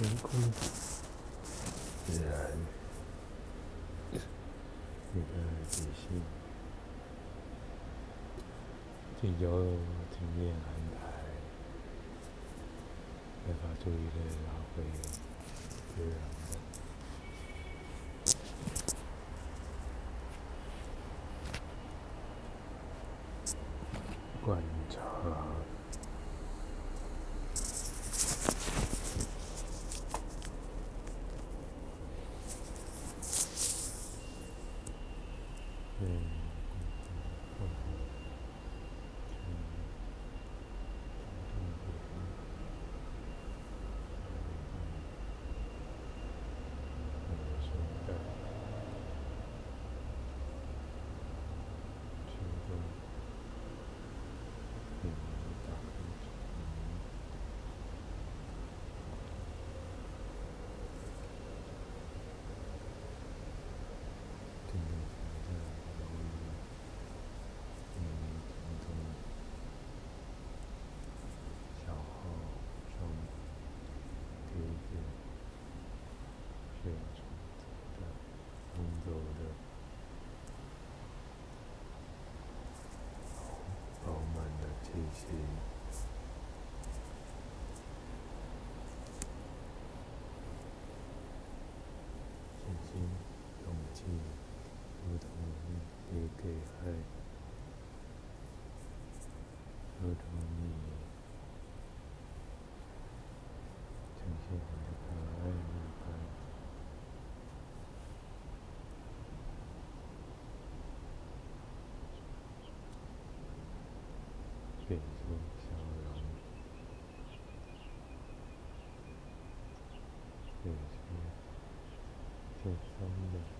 天空，自然，你的内心，请由经验安排，来把注意力拉回自然信心、勇气、不同的热爱、不同的诚信。对，是逍遥的，然后，对，是，的。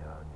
yeah.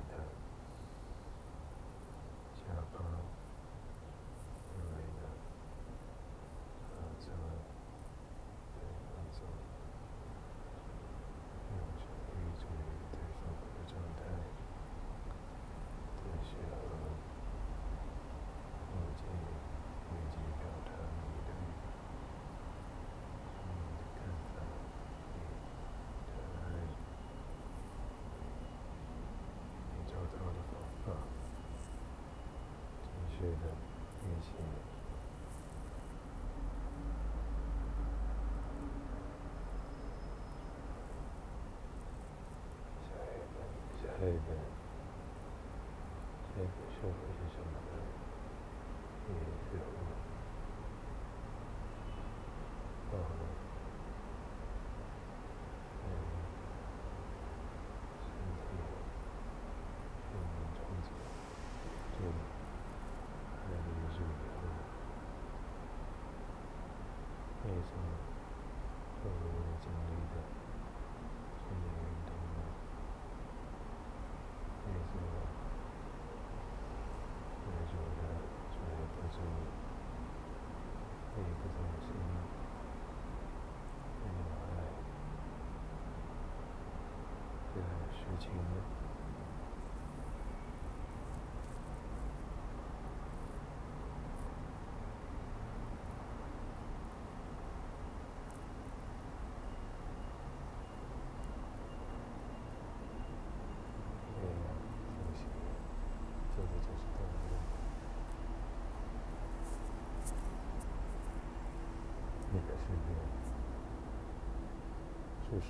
Yeah, so, so. そうそう。